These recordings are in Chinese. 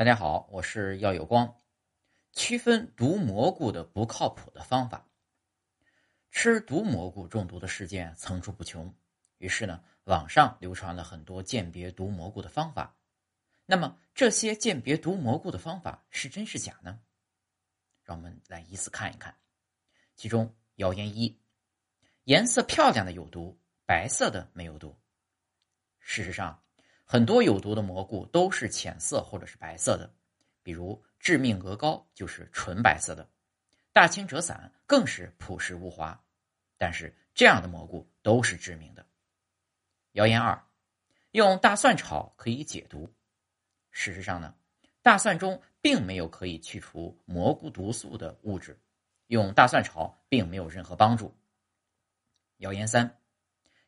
大家好，我是耀有光。区分毒蘑菇的不靠谱的方法，吃毒蘑菇中毒的事件层出不穷。于是呢，网上流传了很多鉴别毒蘑菇的方法。那么，这些鉴别毒蘑菇的方法是真是假呢？让我们来依次看一看。其中，谣言一：颜色漂亮的有毒，白色的没有毒。事实上，很多有毒的蘑菇都是浅色或者是白色的，比如致命鹅膏就是纯白色的，大青折伞更是朴实无华。但是这样的蘑菇都是致命的。谣言二，用大蒜炒可以解毒。事实上呢，大蒜中并没有可以去除蘑菇毒素的物质，用大蒜炒并没有任何帮助。谣言三，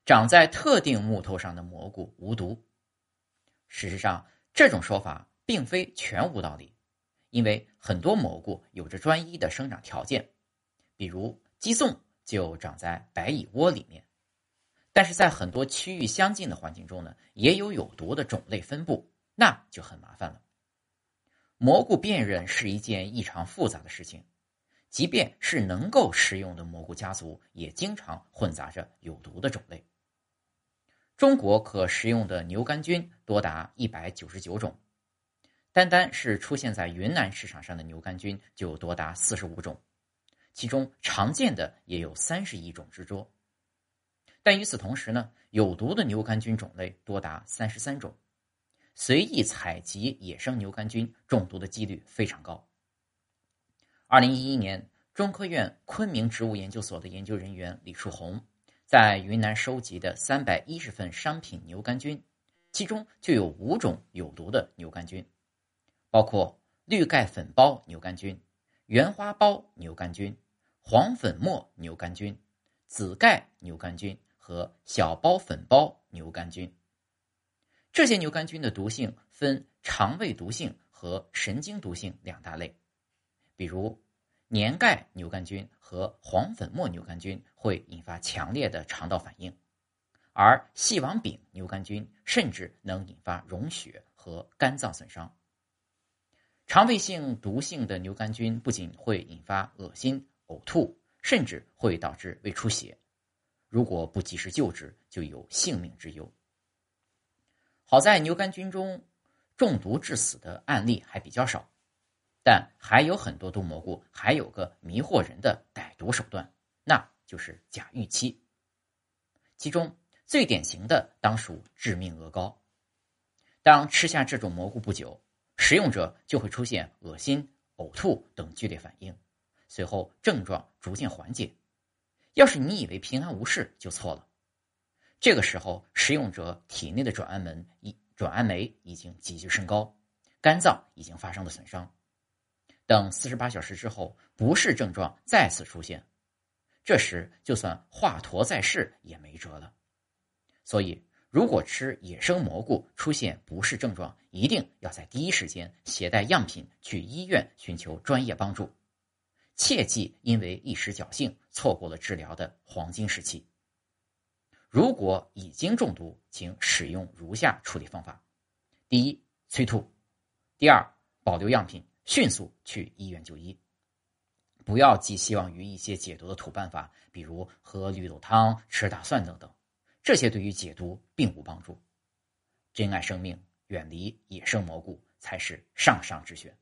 长在特定木头上的蘑菇无毒。事实上，这种说法并非全无道理，因为很多蘑菇有着专一的生长条件，比如鸡枞就长在白蚁窝里面。但是在很多区域相近的环境中呢，也有有毒的种类分布，那就很麻烦了。蘑菇辨认是一件异常复杂的事情，即便是能够食用的蘑菇家族，也经常混杂着有毒的种类。中国可食用的牛肝菌多达一百九十九种，单单是出现在云南市场上的牛肝菌就多达四十五种，其中常见的也有三十亿种之多。但与此同时呢，有毒的牛肝菌种类多达三十三种，随意采集野生牛肝菌中毒的几率非常高。二零一一年，中科院昆明植物研究所的研究人员李树红。在云南收集的三百一十份商品牛肝菌，其中就有五种有毒的牛肝菌，包括绿盖粉包牛肝菌、圆花苞牛肝菌、黄粉末牛肝菌、紫盖牛肝菌和小包粉包牛肝菌。这些牛肝菌的毒性分肠胃毒性和神经毒性两大类，比如。黏盖牛肝菌和黄粉末牛肝菌会引发强烈的肠道反应，而细网柄牛肝菌甚至能引发溶血和肝脏损伤。肠胃性毒性的牛肝菌不仅会引发恶心、呕吐，甚至会导致胃出血，如果不及时救治，就有性命之忧。好在牛肝菌中中毒致死的案例还比较少。但还有很多毒蘑菇，还有个迷惑人的歹毒手段，那就是假预期。其中最典型的当属致命鹅膏。当吃下这种蘑菇不久，食用者就会出现恶心、呕吐等剧烈反应，随后症状逐渐缓解。要是你以为平安无事，就错了。这个时候，食用者体内的转氨酶已转氨酶已经急剧升高，肝脏已经发生了损伤。等四十八小时之后，不适症状再次出现，这时就算华佗在世也没辙了。所以，如果吃野生蘑菇出现不适症状，一定要在第一时间携带样品去医院寻求专业帮助，切忌因为一时侥幸错过了治疗的黄金时期。如果已经中毒，请使用如下处理方法：第一，催吐；第二，保留样品。迅速去医院就医，不要寄希望于一些解毒的土办法，比如喝绿豆汤、吃大蒜等等，这些对于解毒并无帮助。珍爱生命，远离野生蘑菇才是上上之选。